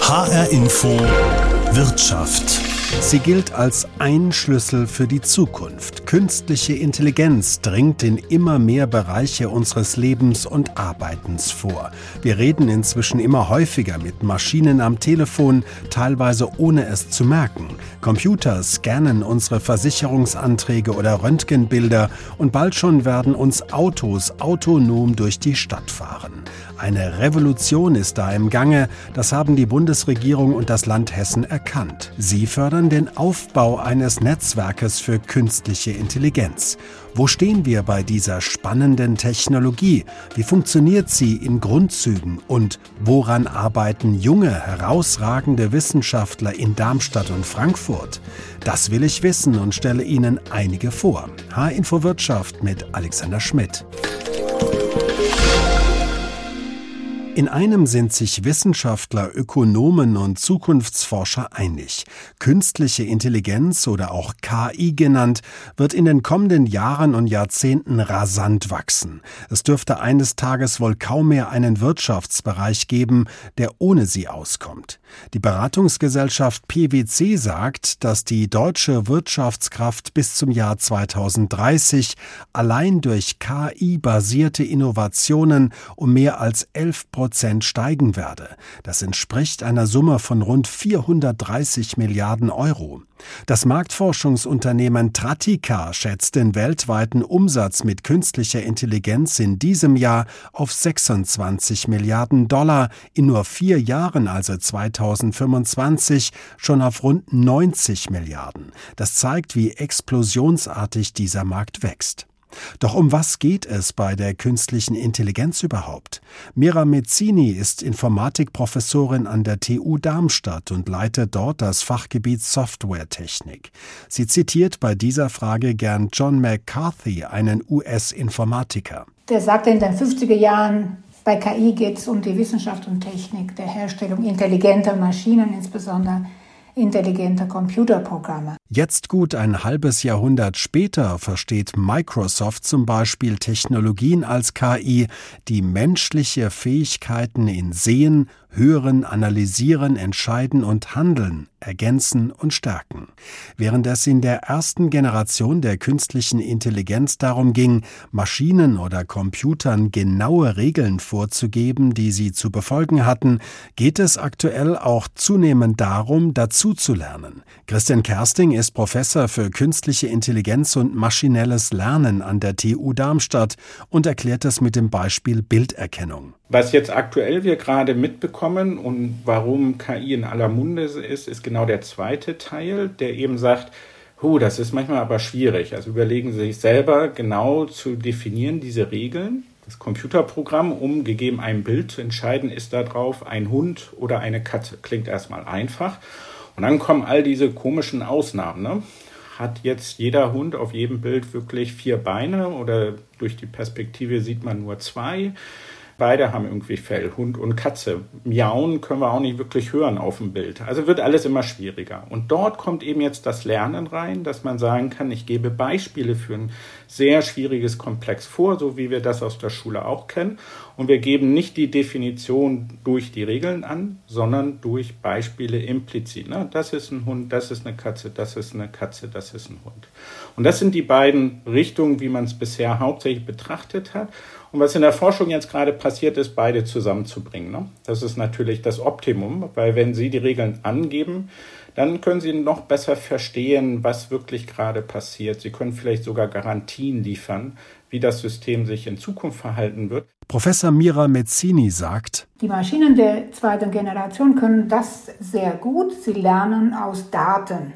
HR Info Wirtschaft. Sie gilt als ein Schlüssel für die Zukunft. Künstliche Intelligenz dringt in immer mehr Bereiche unseres Lebens und Arbeitens vor. Wir reden inzwischen immer häufiger mit Maschinen am Telefon, teilweise ohne es zu merken. Computer scannen unsere Versicherungsanträge oder Röntgenbilder und bald schon werden uns Autos autonom durch die Stadt fahren. Eine Revolution ist da im Gange, das haben die Bundesregierung und das Land Hessen erkannt. Sie fördern den Aufbau eines Netzwerkes für künstliche Intelligenz. Wo stehen wir bei dieser spannenden Technologie? Wie funktioniert sie in Grundzügen? Und woran arbeiten junge, herausragende Wissenschaftler in Darmstadt und Frankfurt? Das will ich wissen und stelle Ihnen einige vor. H-Info Wirtschaft mit Alexander Schmidt. In einem sind sich Wissenschaftler, Ökonomen und Zukunftsforscher einig. Künstliche Intelligenz oder auch KI genannt, wird in den kommenden Jahren und Jahrzehnten rasant wachsen. Es dürfte eines Tages wohl kaum mehr einen Wirtschaftsbereich geben, der ohne sie auskommt. Die Beratungsgesellschaft PwC sagt, dass die deutsche Wirtschaftskraft bis zum Jahr 2030 allein durch KI-basierte Innovationen um mehr als 11 Prozent steigen werde. Das entspricht einer Summe von rund 430 Milliarden Euro. Das Marktforschungsunternehmen Tratica schätzt den weltweiten Umsatz mit künstlicher Intelligenz in diesem Jahr auf 26 Milliarden Dollar, in nur vier Jahren, also 2025, schon auf rund 90 Milliarden. Das zeigt, wie explosionsartig dieser Markt wächst. Doch um was geht es bei der künstlichen Intelligenz überhaupt? Mira Mezzini ist Informatikprofessorin an der TU Darmstadt und leitet dort das Fachgebiet Softwaretechnik. Sie zitiert bei dieser Frage gern John McCarthy, einen US-Informatiker. Der sagte in den 50er Jahren, bei KI geht es um die Wissenschaft und Technik der Herstellung intelligenter Maschinen, insbesondere intelligenter Computerprogramme. Jetzt gut ein halbes Jahrhundert später versteht Microsoft zum Beispiel Technologien als KI, die menschliche Fähigkeiten in Sehen, Hören, Analysieren, Entscheiden und Handeln ergänzen und stärken. Während es in der ersten Generation der künstlichen Intelligenz darum ging, Maschinen oder Computern genaue Regeln vorzugeben, die sie zu befolgen hatten, geht es aktuell auch zunehmend darum, dazuzulernen. Christian Kersting ist Professor für künstliche Intelligenz und maschinelles Lernen an der TU Darmstadt und erklärt es mit dem Beispiel Bilderkennung. Was jetzt aktuell wir gerade mitbekommen und warum KI in aller Munde ist, ist genau der zweite Teil, der eben sagt, huh, das ist manchmal aber schwierig. Also überlegen Sie sich selber genau zu definieren diese Regeln. Das Computerprogramm, um gegeben ein Bild zu entscheiden, ist da drauf ein Hund oder eine Katze. Klingt erstmal einfach. Und dann kommen all diese komischen Ausnahmen. Ne? Hat jetzt jeder Hund auf jedem Bild wirklich vier Beine oder durch die Perspektive sieht man nur zwei? Beide haben irgendwie Fell, Hund und Katze. Miauen können wir auch nicht wirklich hören auf dem Bild. Also wird alles immer schwieriger. Und dort kommt eben jetzt das Lernen rein, dass man sagen kann, ich gebe Beispiele für ein sehr schwieriges Komplex vor, so wie wir das aus der Schule auch kennen. Und wir geben nicht die Definition durch die Regeln an, sondern durch Beispiele implizit. Ne? Das ist ein Hund, das ist eine Katze, das ist eine Katze, das ist ein Hund. Und das sind die beiden Richtungen, wie man es bisher hauptsächlich betrachtet hat. Und was in der Forschung jetzt gerade passiert ist, beide zusammenzubringen. Ne? Das ist natürlich das Optimum, weil wenn Sie die Regeln angeben, dann können Sie noch besser verstehen, was wirklich gerade passiert. Sie können vielleicht sogar Garantien liefern, wie das System sich in Zukunft verhalten wird. Professor Mira Mezzini sagt, die Maschinen der zweiten Generation können das sehr gut. Sie lernen aus Daten.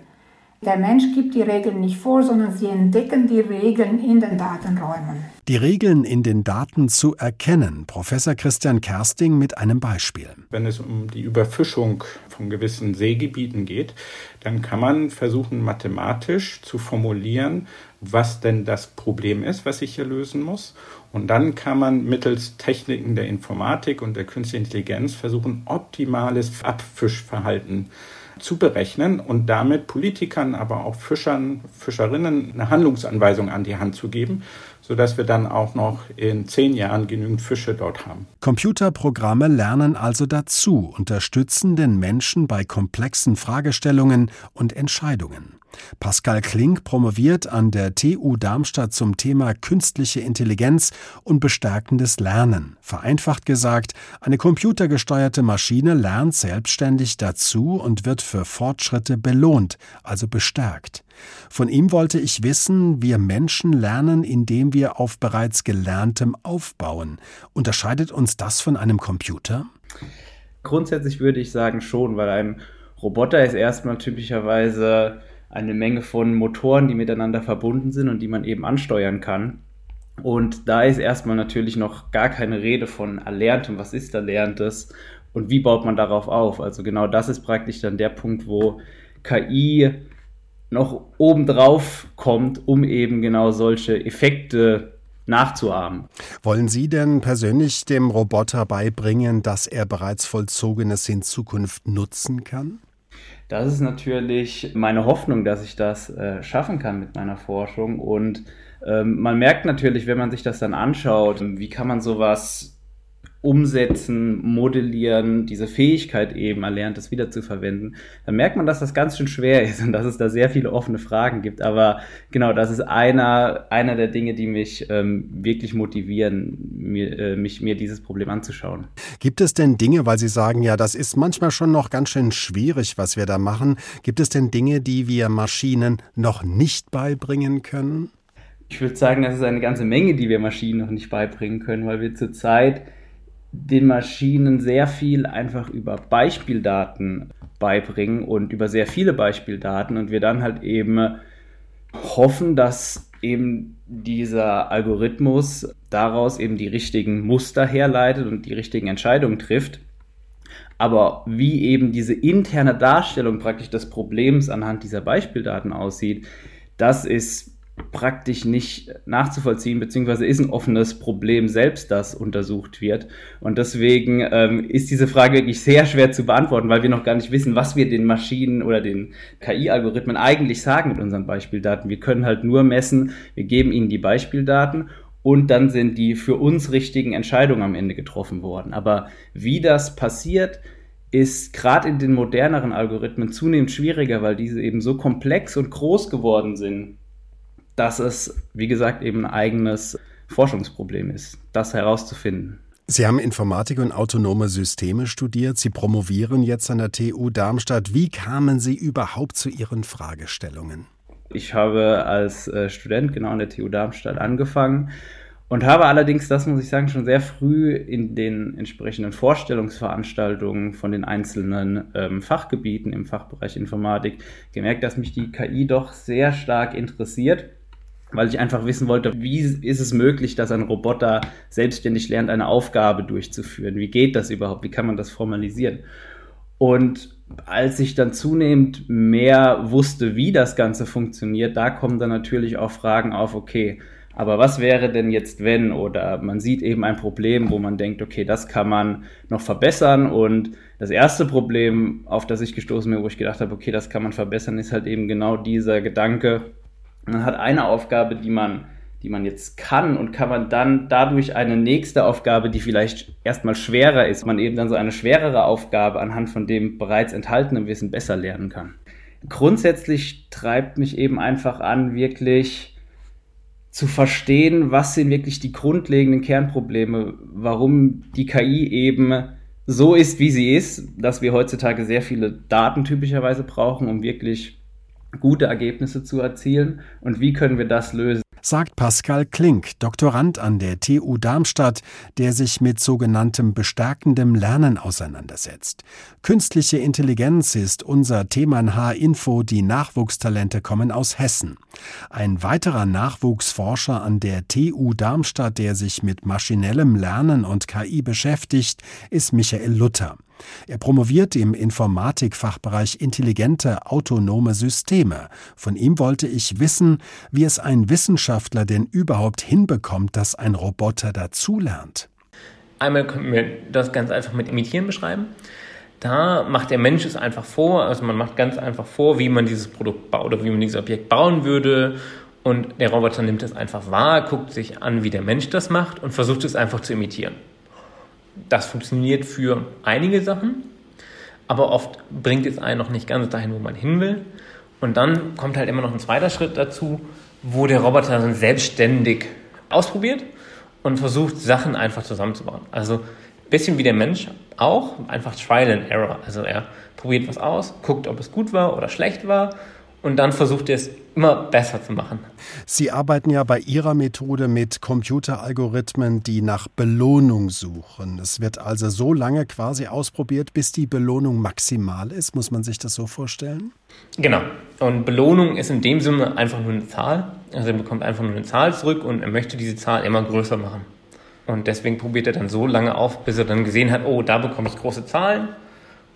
Der Mensch gibt die Regeln nicht vor, sondern sie entdecken die Regeln in den Datenräumen. Die Regeln in den Daten zu erkennen. Professor Christian Kersting mit einem Beispiel. Wenn es um die Überfischung von gewissen Seegebieten geht, dann kann man versuchen, mathematisch zu formulieren, was denn das Problem ist, was ich hier lösen muss. Und dann kann man mittels Techniken der Informatik und der künstlichen Intelligenz versuchen, optimales Abfischverhalten zu berechnen und damit Politikern, aber auch Fischern, Fischerinnen eine Handlungsanweisung an die Hand zu geben, sodass wir dann auch noch in zehn Jahren genügend Fische dort haben. Computerprogramme lernen also dazu, unterstützen den Menschen bei komplexen Fragestellungen und Entscheidungen. Pascal Klink promoviert an der TU Darmstadt zum Thema künstliche Intelligenz und bestärkendes Lernen. Vereinfacht gesagt, eine computergesteuerte Maschine lernt selbstständig dazu und wird für Fortschritte belohnt, also bestärkt. Von ihm wollte ich wissen, wir Menschen lernen, indem wir auf bereits Gelerntem aufbauen. Unterscheidet uns das von einem Computer? Grundsätzlich würde ich sagen schon, weil ein Roboter ist erstmal typischerweise eine Menge von Motoren, die miteinander verbunden sind und die man eben ansteuern kann. Und da ist erstmal natürlich noch gar keine Rede von Erlerntem. Was ist Erlerntes und wie baut man darauf auf? Also genau das ist praktisch dann der Punkt, wo KI noch obendrauf kommt, um eben genau solche Effekte nachzuahmen. Wollen Sie denn persönlich dem Roboter beibringen, dass er bereits Vollzogenes in Zukunft nutzen kann? Das ist natürlich meine Hoffnung, dass ich das äh, schaffen kann mit meiner Forschung. Und ähm, man merkt natürlich, wenn man sich das dann anschaut, wie kann man sowas umsetzen, modellieren, diese Fähigkeit eben erlernt, das wieder zu verwenden, dann merkt man, dass das ganz schön schwer ist und dass es da sehr viele offene Fragen gibt. Aber genau, das ist einer, einer der Dinge, die mich ähm, wirklich motivieren, mir, äh, mich, mir dieses Problem anzuschauen. Gibt es denn Dinge, weil Sie sagen, ja, das ist manchmal schon noch ganz schön schwierig, was wir da machen, gibt es denn Dinge, die wir Maschinen noch nicht beibringen können? Ich würde sagen, das ist eine ganze Menge, die wir Maschinen noch nicht beibringen können, weil wir zurzeit den Maschinen sehr viel einfach über Beispieldaten beibringen und über sehr viele Beispieldaten und wir dann halt eben hoffen, dass eben dieser Algorithmus daraus eben die richtigen Muster herleitet und die richtigen Entscheidungen trifft. Aber wie eben diese interne Darstellung praktisch des Problems anhand dieser Beispieldaten aussieht, das ist praktisch nicht nachzuvollziehen, beziehungsweise ist ein offenes Problem selbst, das untersucht wird. Und deswegen ähm, ist diese Frage wirklich sehr schwer zu beantworten, weil wir noch gar nicht wissen, was wir den Maschinen oder den KI-Algorithmen eigentlich sagen mit unseren Beispieldaten. Wir können halt nur messen, wir geben ihnen die Beispieldaten und dann sind die für uns richtigen Entscheidungen am Ende getroffen worden. Aber wie das passiert, ist gerade in den moderneren Algorithmen zunehmend schwieriger, weil diese eben so komplex und groß geworden sind dass es, wie gesagt, eben ein eigenes Forschungsproblem ist, das herauszufinden. Sie haben Informatik und autonome Systeme studiert. Sie promovieren jetzt an der TU Darmstadt. Wie kamen Sie überhaupt zu Ihren Fragestellungen? Ich habe als äh, Student genau an der TU Darmstadt angefangen und habe allerdings, das muss ich sagen, schon sehr früh in den entsprechenden Vorstellungsveranstaltungen von den einzelnen ähm, Fachgebieten im Fachbereich Informatik gemerkt, dass mich die KI doch sehr stark interessiert weil ich einfach wissen wollte, wie ist es möglich, dass ein Roboter selbstständig lernt, eine Aufgabe durchzuführen? Wie geht das überhaupt? Wie kann man das formalisieren? Und als ich dann zunehmend mehr wusste, wie das Ganze funktioniert, da kommen dann natürlich auch Fragen auf, okay, aber was wäre denn jetzt, wenn? Oder man sieht eben ein Problem, wo man denkt, okay, das kann man noch verbessern. Und das erste Problem, auf das ich gestoßen bin, wo ich gedacht habe, okay, das kann man verbessern, ist halt eben genau dieser Gedanke, man hat eine Aufgabe, die man, die man jetzt kann und kann man dann dadurch eine nächste Aufgabe, die vielleicht erstmal schwerer ist, man eben dann so eine schwerere Aufgabe anhand von dem bereits enthaltenen Wissen besser lernen kann. Grundsätzlich treibt mich eben einfach an, wirklich zu verstehen, was sind wirklich die grundlegenden Kernprobleme, warum die KI eben so ist, wie sie ist, dass wir heutzutage sehr viele Daten typischerweise brauchen, um wirklich gute Ergebnisse zu erzielen und wie können wir das lösen. Sagt Pascal Klink, Doktorand an der TU Darmstadt, der sich mit sogenanntem bestärkendem Lernen auseinandersetzt. Künstliche Intelligenz ist unser Thema in H-Info, die Nachwuchstalente kommen aus Hessen. Ein weiterer Nachwuchsforscher an der TU Darmstadt, der sich mit maschinellem Lernen und KI beschäftigt, ist Michael Luther. Er promoviert im Informatikfachbereich intelligente autonome Systeme. Von ihm wollte ich wissen, wie es ein Wissenschaftler denn überhaupt hinbekommt, dass ein Roboter dazulernt. Einmal können wir das ganz einfach mit Imitieren beschreiben. Da macht der Mensch es einfach vor, also man macht ganz einfach vor, wie man dieses Produkt baut oder wie man dieses Objekt bauen würde Und der Roboter nimmt es einfach wahr, guckt sich an, wie der Mensch das macht und versucht es einfach zu imitieren. Das funktioniert für einige Sachen, aber oft bringt es einen noch nicht ganz dahin, wo man hin will. Und dann kommt halt immer noch ein zweiter Schritt dazu, wo der Roboter dann selbstständig ausprobiert und versucht, Sachen einfach zusammenzubauen. Also ein bisschen wie der Mensch auch, einfach Trial and Error. Also er probiert was aus, guckt, ob es gut war oder schlecht war und dann versucht er es immer besser zu machen. Sie arbeiten ja bei Ihrer Methode mit Computeralgorithmen, die nach Belohnung suchen. Es wird also so lange quasi ausprobiert, bis die Belohnung maximal ist. Muss man sich das so vorstellen? Genau. Und Belohnung ist in dem Sinne einfach nur eine Zahl. Also er bekommt einfach nur eine Zahl zurück und er möchte diese Zahl immer größer machen. Und deswegen probiert er dann so lange auf, bis er dann gesehen hat, oh, da bekomme ich große Zahlen.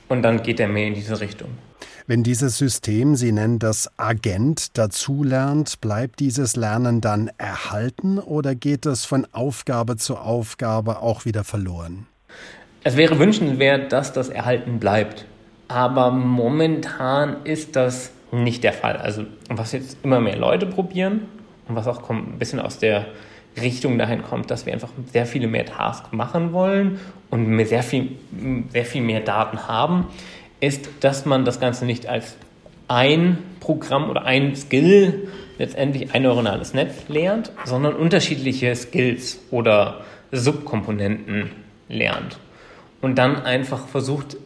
Und dann geht er mehr in diese Richtung. Wenn dieses System, Sie nennen das Agent, dazulernt, bleibt dieses Lernen dann erhalten oder geht es von Aufgabe zu Aufgabe auch wieder verloren? Es wäre wünschenswert, dass das erhalten bleibt. Aber momentan ist das nicht der Fall. Also was jetzt immer mehr Leute probieren und was auch ein bisschen aus der Richtung dahin kommt, dass wir einfach sehr viele mehr Tasks machen wollen und sehr viel, sehr viel mehr Daten haben, ist, dass man das Ganze nicht als ein Programm oder ein Skill, letztendlich ein neuronales Netz lernt, sondern unterschiedliche Skills oder Subkomponenten lernt. Und dann einfach versucht,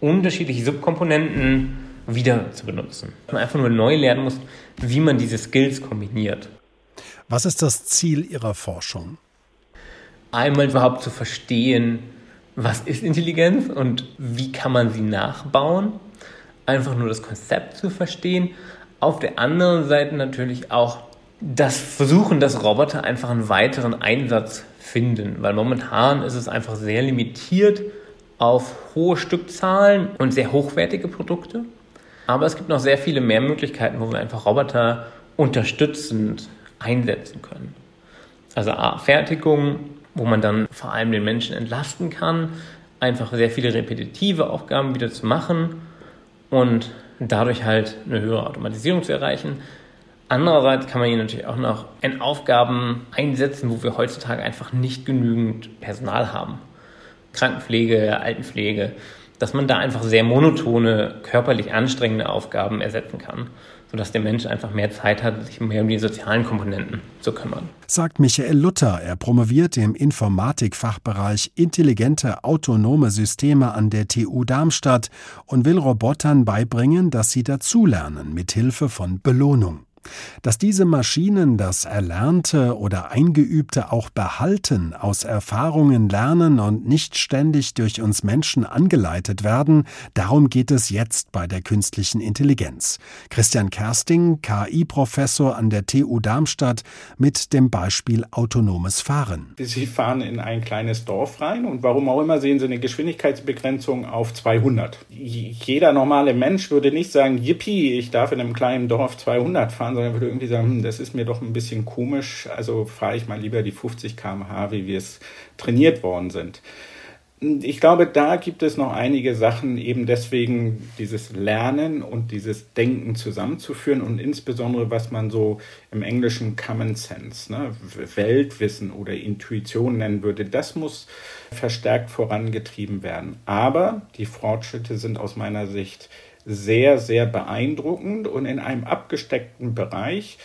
unterschiedliche Subkomponenten wieder zu benutzen. Man einfach nur neu lernen muss, wie man diese Skills kombiniert. Was ist das Ziel Ihrer Forschung? Einmal überhaupt zu verstehen, was ist Intelligenz und wie kann man sie nachbauen. Einfach nur das Konzept zu verstehen. Auf der anderen Seite natürlich auch das Versuchen, dass Roboter einfach einen weiteren Einsatz finden, weil momentan ist es einfach sehr limitiert auf hohe Stückzahlen und sehr hochwertige Produkte. Aber es gibt noch sehr viele mehr Möglichkeiten, wo wir einfach Roboter unterstützend einsetzen können. Also A, Fertigung, wo man dann vor allem den Menschen entlasten kann, einfach sehr viele repetitive Aufgaben wieder zu machen und dadurch halt eine höhere Automatisierung zu erreichen. Andererseits kann man hier natürlich auch noch in Aufgaben einsetzen, wo wir heutzutage einfach nicht genügend Personal haben. Krankenpflege, Altenpflege, dass man da einfach sehr monotone, körperlich anstrengende Aufgaben ersetzen kann sodass der Mensch einfach mehr Zeit hat, sich mehr um die sozialen Komponenten zu kümmern. Sagt Michael Luther. Er promoviert im Informatikfachbereich intelligente autonome Systeme an der TU Darmstadt und will Robotern beibringen, dass sie dazulernen mit Hilfe von Belohnung. Dass diese Maschinen das Erlernte oder Eingeübte auch behalten, aus Erfahrungen lernen und nicht ständig durch uns Menschen angeleitet werden, darum geht es jetzt bei der künstlichen Intelligenz. Christian Kersting, KI-Professor an der TU Darmstadt, mit dem Beispiel autonomes Fahren. Sie fahren in ein kleines Dorf rein und warum auch immer sehen Sie eine Geschwindigkeitsbegrenzung auf 200. Jeder normale Mensch würde nicht sagen, yippie, ich darf in einem kleinen Dorf 200 fahren, sondern würde irgendwie sagen, hm, das ist mir doch ein bisschen komisch, also fahre ich mal lieber die 50 km/h, wie wir es trainiert worden sind. Ich glaube, da gibt es noch einige Sachen, eben deswegen dieses Lernen und dieses Denken zusammenzuführen und insbesondere, was man so im Englischen Common Sense, ne, Weltwissen oder Intuition nennen würde, das muss verstärkt vorangetrieben werden. Aber die Fortschritte sind aus meiner Sicht sehr, sehr beeindruckend und in einem abgesteckten Bereich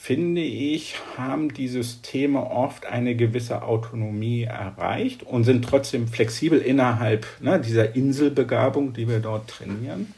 finde ich, haben die Systeme oft eine gewisse Autonomie erreicht und sind trotzdem flexibel innerhalb ne, dieser Inselbegabung, die wir dort trainieren.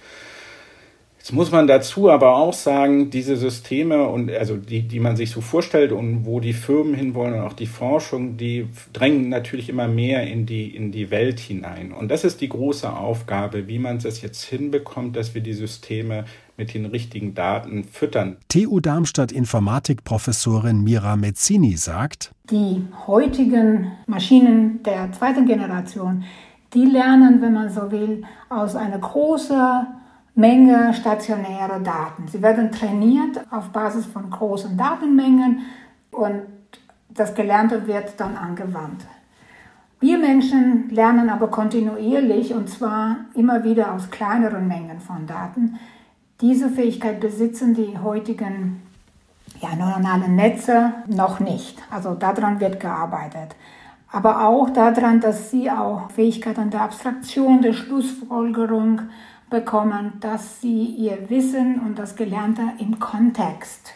Jetzt muss man dazu aber auch sagen, diese Systeme und also die, die man sich so vorstellt und wo die Firmen hinwollen und auch die Forschung, die drängen natürlich immer mehr in die, in die Welt hinein. Und das ist die große Aufgabe, wie man es jetzt hinbekommt, dass wir die Systeme mit den richtigen Daten füttern. TU Darmstadt Informatikprofessorin Mira Mezzini sagt, die heutigen Maschinen der zweiten Generation, die lernen, wenn man so will, aus einer großen Menge stationäre Daten. Sie werden trainiert auf Basis von großen Datenmengen und das Gelernte wird dann angewandt. Wir Menschen lernen aber kontinuierlich und zwar immer wieder aus kleineren Mengen von Daten. Diese Fähigkeit besitzen die heutigen Ja, neuronale Netze noch nicht. Also daran wird gearbeitet. Aber auch daran, dass sie auch Fähigkeiten der Abstraktion, der Schlussfolgerung bekommen, dass sie ihr Wissen und das Gelernte im Kontext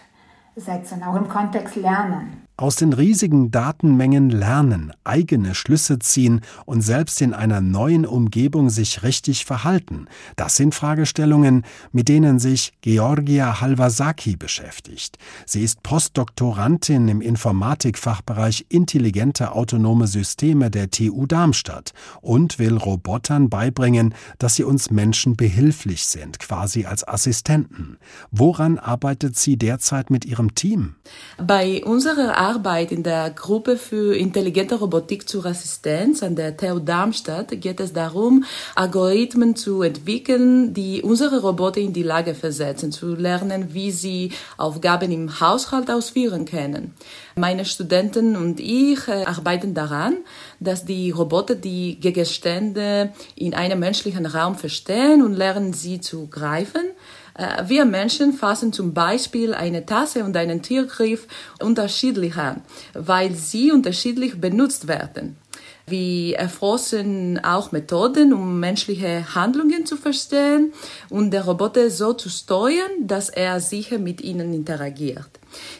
setzen, auch im Kontext lernen aus den riesigen Datenmengen lernen, eigene Schlüsse ziehen und selbst in einer neuen Umgebung sich richtig verhalten. Das sind Fragestellungen, mit denen sich Georgia Halvasaki beschäftigt. Sie ist Postdoktorandin im Informatikfachbereich intelligente autonome Systeme der TU Darmstadt und will Robotern beibringen, dass sie uns Menschen behilflich sind, quasi als Assistenten. Woran arbeitet sie derzeit mit ihrem Team? Bei unserer Arbeit in der Gruppe für intelligente Robotik zur Assistenz an der TU Darmstadt geht es darum, Algorithmen zu entwickeln, die unsere Roboter in die Lage versetzen, zu lernen, wie sie Aufgaben im Haushalt ausführen können. Meine Studenten und ich äh, arbeiten daran, dass die Roboter die Gegenstände in einem menschlichen Raum verstehen und lernen, sie zu greifen. Äh, wir Menschen fassen zum Beispiel eine Tasse und einen Tiergriff unterschiedlich an, weil sie unterschiedlich benutzt werden. Wir erforschen auch Methoden, um menschliche Handlungen zu verstehen und der Roboter so zu steuern, dass er sicher mit ihnen interagiert.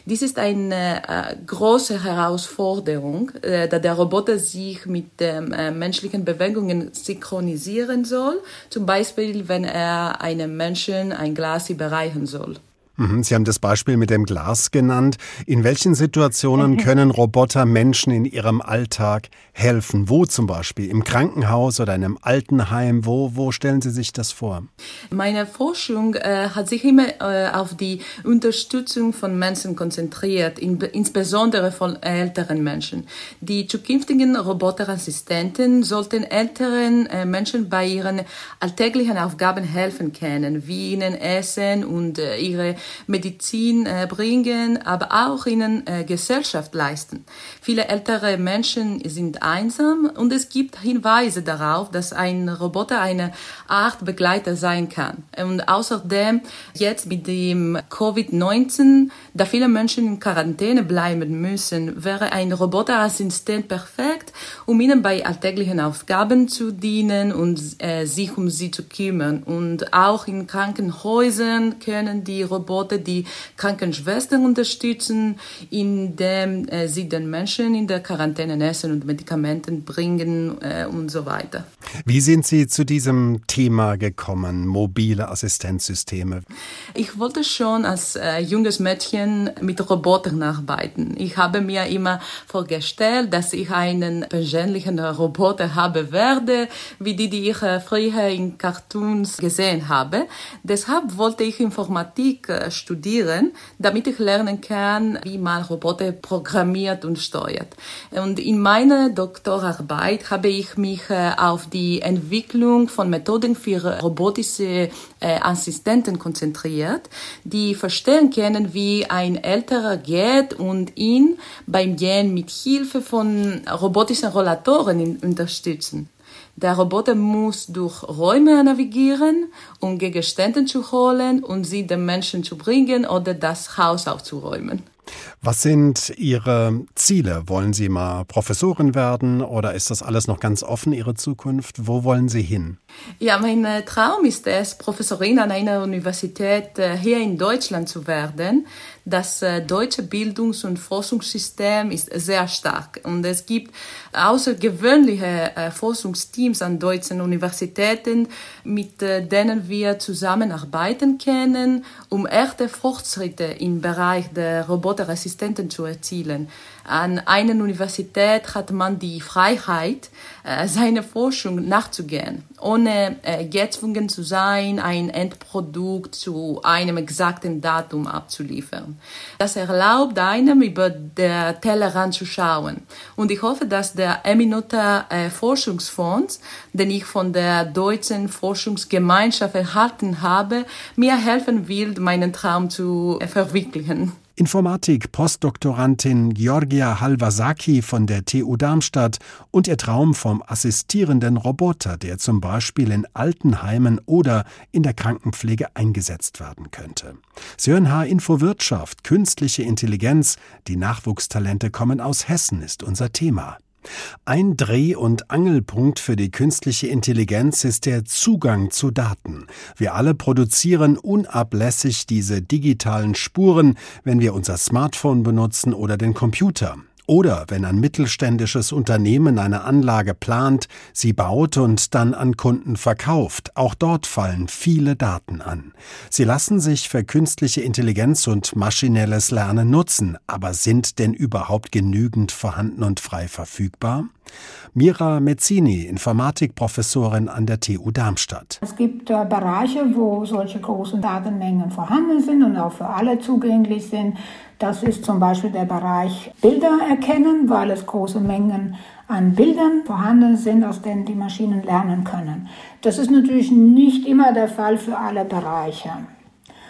Dies ist eine äh, große Herausforderung, äh, da der Roboter sich mit den äh, menschlichen Bewegungen synchronisieren soll, zum Beispiel wenn er einem Menschen ein Glas überreichen soll. Mhm, Sie haben das Beispiel mit dem Glas genannt. In welchen Situationen können Roboter Menschen in ihrem Alltag helfen? Wo zum Beispiel? Im Krankenhaus oder in einem Altenheim? Wo, wo stellen Sie sich das vor? Meine Forschung äh, hat sich immer äh, auf die Unterstützung von Menschen konzentriert, in, insbesondere von älteren Menschen. Die zukünftigen Roboterassistenten sollten älteren äh, Menschen bei ihren alltäglichen Aufgaben helfen können, wie ihnen Essen und äh, ihre Medizin äh, bringen, aber auch ihnen äh, Gesellschaft leisten. Viele ältere Menschen sind einsam und es gibt Hinweise darauf, dass ein Roboter eine Art Begleiter sein kann. Und außerdem jetzt mit dem Covid-19, da viele Menschen in Quarantäne bleiben müssen, wäre ein Roboterassistent perfekt, um ihnen bei alltäglichen Aufgaben zu dienen und äh, sich um sie zu kümmern. Und auch in Krankenhäusern können die Roboter die Krankenschwestern unterstützen, indem äh, sie den Menschen in der Quarantäne Essen und Medikamenten bringen äh, und so weiter. Wie sind Sie zu diesem Thema gekommen, mobile Assistenzsysteme? Ich wollte schon als äh, junges Mädchen mit Robotern arbeiten. Ich habe mir immer vorgestellt, dass ich einen persönlichen Roboter haben werde, wie die, die ich äh, früher in Cartoons gesehen habe. Deshalb wollte ich Informatik äh, studieren, damit ich lernen kann, wie man Roboter programmiert und steuert. Und in meiner Doktorarbeit habe ich mich äh, auf die Entwicklung von Methoden für robotische äh, Assistenten konzentriert, die verstehen können, wie ein älterer geht und ihn beim Gehen mit Hilfe von robotischen Rollatoren unterstützen. Der Roboter muss durch Räume navigieren, um Gegenstände zu holen und sie den Menschen zu bringen oder das Haus aufzuräumen. Was sind Ihre Ziele? Wollen Sie mal Professorin werden oder ist das alles noch ganz offen, Ihre Zukunft? Wo wollen Sie hin? Ja, mein äh, Traum ist es, Professorin an einer Universität äh, hier in Deutschland zu werden. Das äh, deutsche Bildungs- und Forschungssystem ist sehr stark und es gibt außergewöhnliche Forschungsteams an deutschen Universitäten, mit denen wir zusammenarbeiten können, um echte Fortschritte im Bereich der Roboterassistenten zu erzielen. An einer Universität hat man die Freiheit, äh, seiner Forschung nachzugehen, ohne äh, gezwungen zu sein, ein Endprodukt zu einem exakten Datum abzuliefern. Das erlaubt einem, über der Tellerrand zu schauen. Und ich hoffe, dass der Eminota äh, Forschungsfonds, den ich von der deutschen Forschungsgemeinschaft erhalten habe, mir helfen will, meinen Traum zu verwirklichen. Informatik-Postdoktorantin Georgia Halvasaki von der TU Darmstadt und ihr Traum vom assistierenden Roboter, der zum Beispiel in Altenheimen oder in der Krankenpflege eingesetzt werden könnte. Sie hören H-Info Wirtschaft, künstliche Intelligenz, die Nachwuchstalente kommen aus Hessen ist unser Thema. Ein Dreh- und Angelpunkt für die künstliche Intelligenz ist der Zugang zu Daten. Wir alle produzieren unablässig diese digitalen Spuren, wenn wir unser Smartphone benutzen oder den Computer. Oder wenn ein mittelständisches Unternehmen eine Anlage plant, sie baut und dann an Kunden verkauft, auch dort fallen viele Daten an. Sie lassen sich für künstliche Intelligenz und maschinelles Lernen nutzen, aber sind denn überhaupt genügend vorhanden und frei verfügbar? Mira Mezzini, Informatikprofessorin an der TU Darmstadt. Es gibt äh, Bereiche, wo solche großen Datenmengen vorhanden sind und auch für alle zugänglich sind. Das ist zum Beispiel der Bereich Bilder erkennen, weil es große Mengen an Bildern vorhanden sind, aus denen die Maschinen lernen können. Das ist natürlich nicht immer der Fall für alle Bereiche.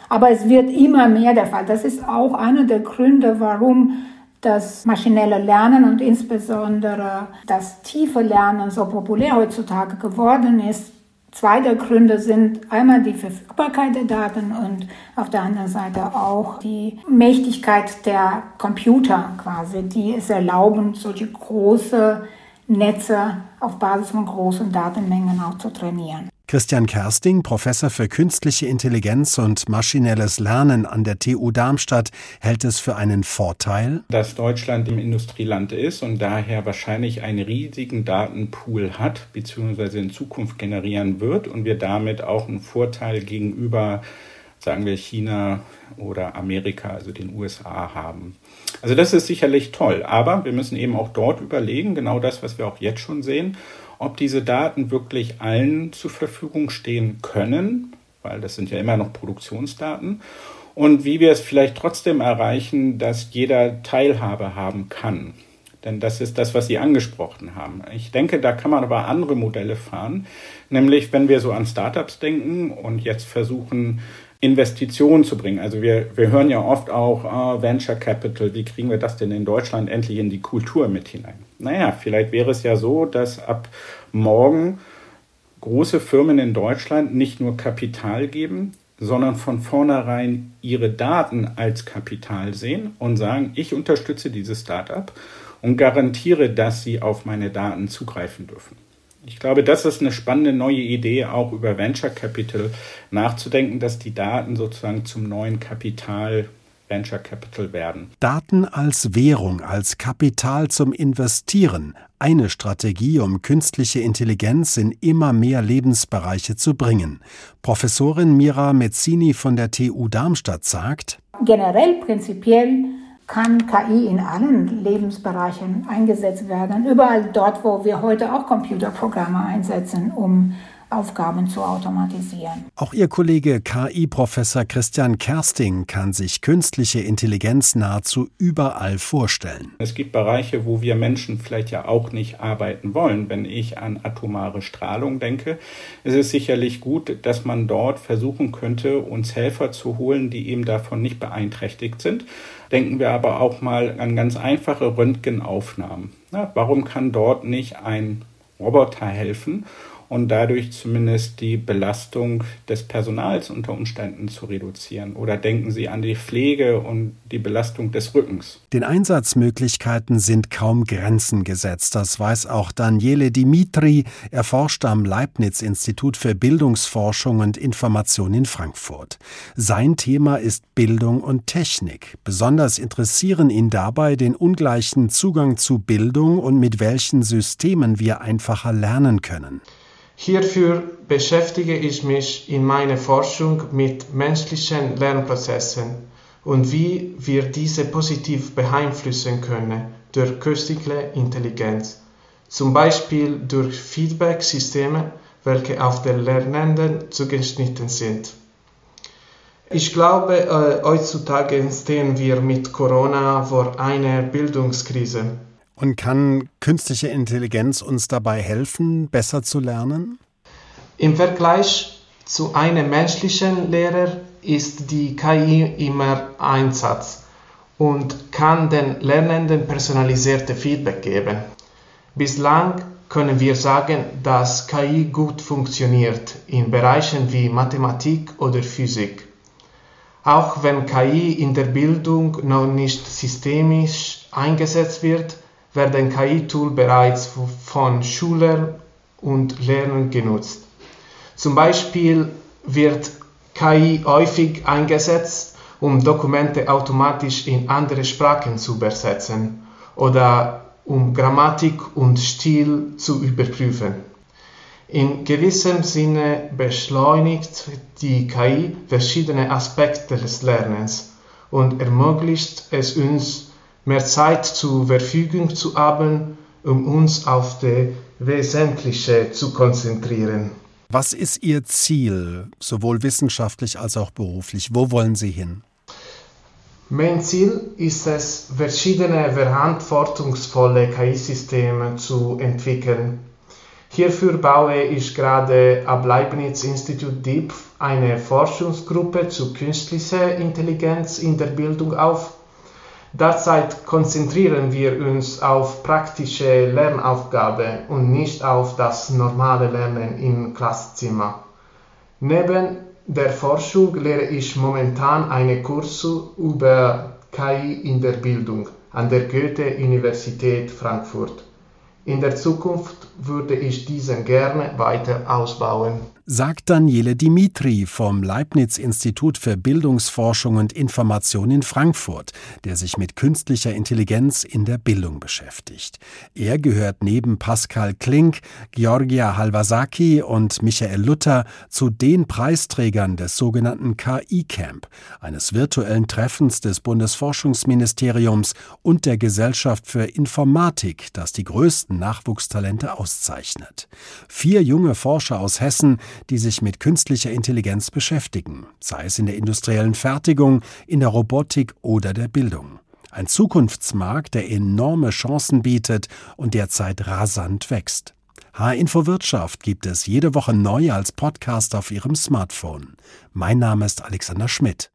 Aber es wird immer mehr der Fall. Das ist auch einer der Gründe, warum das maschinelle Lernen und insbesondere das tiefe Lernen so populär heutzutage geworden ist, Zwei der Gründe sind einmal die Verfügbarkeit der Daten und auf der anderen Seite auch die Mächtigkeit der Computer quasi, die es erlauben, solche große Netze auf Basis von großen Datenmengen auch zu trainieren. Christian Kersting, Professor für künstliche Intelligenz und maschinelles Lernen an der TU Darmstadt, hält es für einen Vorteil, dass Deutschland im Industrieland ist und daher wahrscheinlich einen riesigen Datenpool hat, beziehungsweise in Zukunft generieren wird und wir damit auch einen Vorteil gegenüber, sagen wir, China oder Amerika, also den USA haben. Also das ist sicherlich toll, aber wir müssen eben auch dort überlegen, genau das, was wir auch jetzt schon sehen, ob diese Daten wirklich allen zur Verfügung stehen können, weil das sind ja immer noch Produktionsdaten, und wie wir es vielleicht trotzdem erreichen, dass jeder Teilhabe haben kann. Denn das ist das, was Sie angesprochen haben. Ich denke, da kann man aber andere Modelle fahren. Nämlich, wenn wir so an Startups denken und jetzt versuchen, Investitionen zu bringen. Also wir, wir hören ja oft auch ah, Venture Capital, wie kriegen wir das denn in Deutschland endlich in die Kultur mit hinein? Naja, vielleicht wäre es ja so, dass ab morgen große Firmen in Deutschland nicht nur Kapital geben, sondern von vornherein ihre Daten als Kapital sehen und sagen, ich unterstütze dieses Startup und garantiere, dass sie auf meine Daten zugreifen dürfen. Ich glaube, das ist eine spannende neue Idee, auch über Venture Capital nachzudenken, dass die Daten sozusagen zum neuen Kapital Venture Capital werden. Daten als Währung, als Kapital zum Investieren, eine Strategie, um künstliche Intelligenz in immer mehr Lebensbereiche zu bringen. Professorin Mira Mezzini von der TU Darmstadt sagt, Generell prinzipiell kann KI in allen Lebensbereichen eingesetzt werden. Überall dort, wo wir heute auch Computerprogramme einsetzen, um Aufgaben zu automatisieren. Auch Ihr Kollege KI-Professor Christian Kersting kann sich künstliche Intelligenz nahezu überall vorstellen. Es gibt Bereiche, wo wir Menschen vielleicht ja auch nicht arbeiten wollen. Wenn ich an atomare Strahlung denke, ist es sicherlich gut, dass man dort versuchen könnte, uns Helfer zu holen, die eben davon nicht beeinträchtigt sind. Denken wir aber auch mal an ganz einfache Röntgenaufnahmen. Na, warum kann dort nicht ein Roboter helfen? Und dadurch zumindest die Belastung des Personals unter Umständen zu reduzieren? Oder denken Sie an die Pflege und die Belastung des Rückens? Den Einsatzmöglichkeiten sind kaum Grenzen gesetzt. Das weiß auch Daniele Dimitri. Er forscht am Leibniz-Institut für Bildungsforschung und Information in Frankfurt. Sein Thema ist Bildung und Technik. Besonders interessieren ihn dabei den ungleichen Zugang zu Bildung und mit welchen Systemen wir einfacher lernen können. Hierfür beschäftige ich mich in meiner Forschung mit menschlichen Lernprozessen und wie wir diese positiv beeinflussen können durch künstliche Intelligenz, zum Beispiel durch Feedback-Systeme, welche auf den Lernenden zugeschnitten sind. Ich glaube, äh, heutzutage stehen wir mit Corona vor einer Bildungskrise. Und kann künstliche Intelligenz uns dabei helfen, besser zu lernen? Im Vergleich zu einem menschlichen Lehrer ist die KI immer Einsatz und kann den Lernenden personalisierte Feedback geben. Bislang können wir sagen, dass KI gut funktioniert in Bereichen wie Mathematik oder Physik. Auch wenn KI in der Bildung noch nicht systemisch eingesetzt wird, werden KI-Tools bereits von Schülern und Lehrern genutzt. Zum Beispiel wird KI häufig eingesetzt, um Dokumente automatisch in andere Sprachen zu übersetzen oder um Grammatik und Stil zu überprüfen. In gewissem Sinne beschleunigt die KI verschiedene Aspekte des Lernens und ermöglicht es uns, mehr Zeit zur Verfügung zu haben, um uns auf das Wesentliche zu konzentrieren. Was ist Ihr Ziel, sowohl wissenschaftlich als auch beruflich? Wo wollen Sie hin? Mein Ziel ist es, verschiedene verantwortungsvolle KI-Systeme zu entwickeln. Hierfür baue ich gerade am Leibniz Institut DIP eine Forschungsgruppe zu künstlicher Intelligenz in der Bildung auf. Derzeit konzentrieren wir uns auf praktische Lernaufgaben und nicht auf das normale Lernen im Klasszimmer. Neben der Forschung lehre ich momentan eine Kurse über KI in der Bildung an der Goethe-Universität Frankfurt. In der Zukunft würde ich diesen gerne weiter ausbauen sagt Daniele Dimitri vom Leibniz-Institut für Bildungsforschung und Information in Frankfurt, der sich mit künstlicher Intelligenz in der Bildung beschäftigt. Er gehört neben Pascal Klink, Georgia Halvasaki und Michael Luther zu den Preisträgern des sogenannten KI-Camp, eines virtuellen Treffens des Bundesforschungsministeriums und der Gesellschaft für Informatik, das die größten Nachwuchstalente auszeichnet. Vier junge Forscher aus Hessen die sich mit künstlicher Intelligenz beschäftigen, sei es in der industriellen Fertigung, in der Robotik oder der Bildung. Ein Zukunftsmarkt, der enorme Chancen bietet und derzeit rasant wächst. H-Info Wirtschaft gibt es jede Woche neu als Podcast auf Ihrem Smartphone. Mein Name ist Alexander Schmidt.